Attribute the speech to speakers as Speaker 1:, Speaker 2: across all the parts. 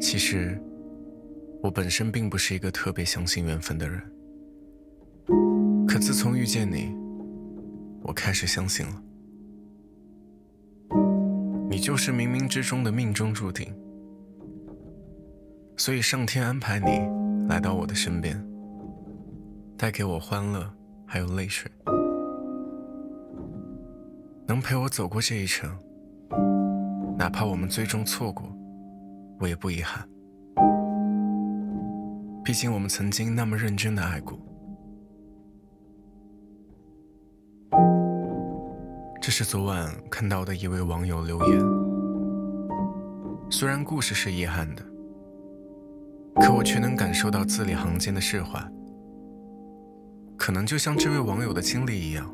Speaker 1: 其实，我本身并不是一个特别相信缘分的人。可自从遇见你，我开始相信了。你就是冥冥之中的命中注定，所以上天安排你来到我的身边，带给我欢乐，还有泪水，能陪我走过这一程，哪怕我们最终错过，我也不遗憾。毕竟我们曾经那么认真的爱过。这是昨晚看到的一位网友留言。虽然故事是遗憾的，可我却能感受到字里行间的释怀。可能就像这位网友的经历一样，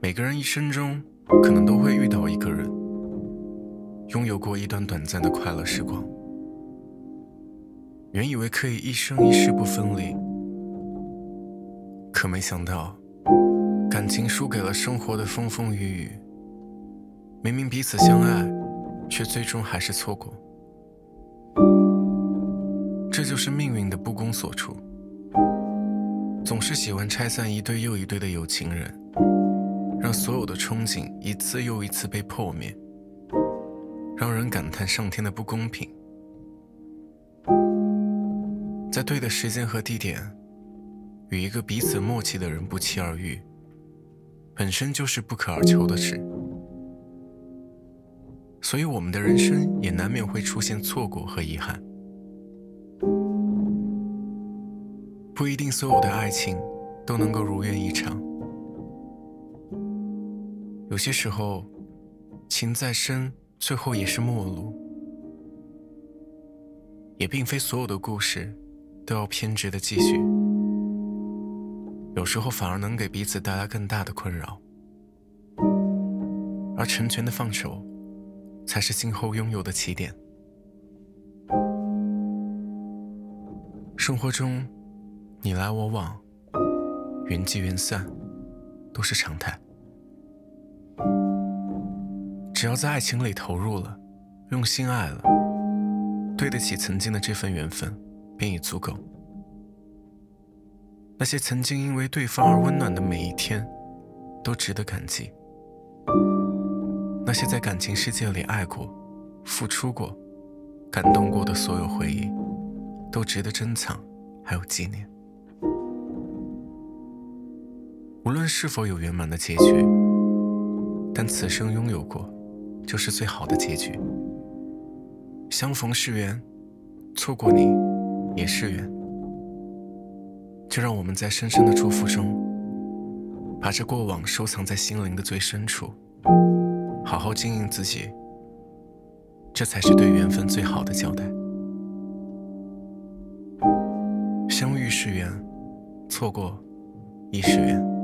Speaker 1: 每个人一生中可能都会遇到一个人，拥有过一段短暂的快乐时光。原以为可以一生一世不分离，可没想到。感情输给了生活的风风雨雨，明明彼此相爱，却最终还是错过。这就是命运的不公所处。总是喜欢拆散一对又一对的有情人，让所有的憧憬一次又一次被破灭，让人感叹上天的不公平。在对的时间和地点，与一个彼此默契的人不期而遇。本身就是不可而求的事，所以我们的人生也难免会出现错过和遗憾。不一定所有的爱情都能够如愿以偿，有些时候，情再深，最后也是陌路。也并非所有的故事都要偏执的继续。有时候反而能给彼此带来更大的困扰，而成全的放手，才是今后拥有的起点。生活中，你来我往，缘聚缘散，都是常态。只要在爱情里投入了，用心爱了，对得起曾经的这份缘分，便已足够。那些曾经因为对方而温暖的每一天，都值得感激。那些在感情世界里爱过、付出过、感动过的所有回忆，都值得珍藏，还有纪念。无论是否有圆满的结局，但此生拥有过，就是最好的结局。相逢是缘，错过你，也是缘。就让我们在深深的祝福中，把这过往收藏在心灵的最深处，好好经营自己，这才是对缘分最好的交代。相遇是缘，错过亦是缘。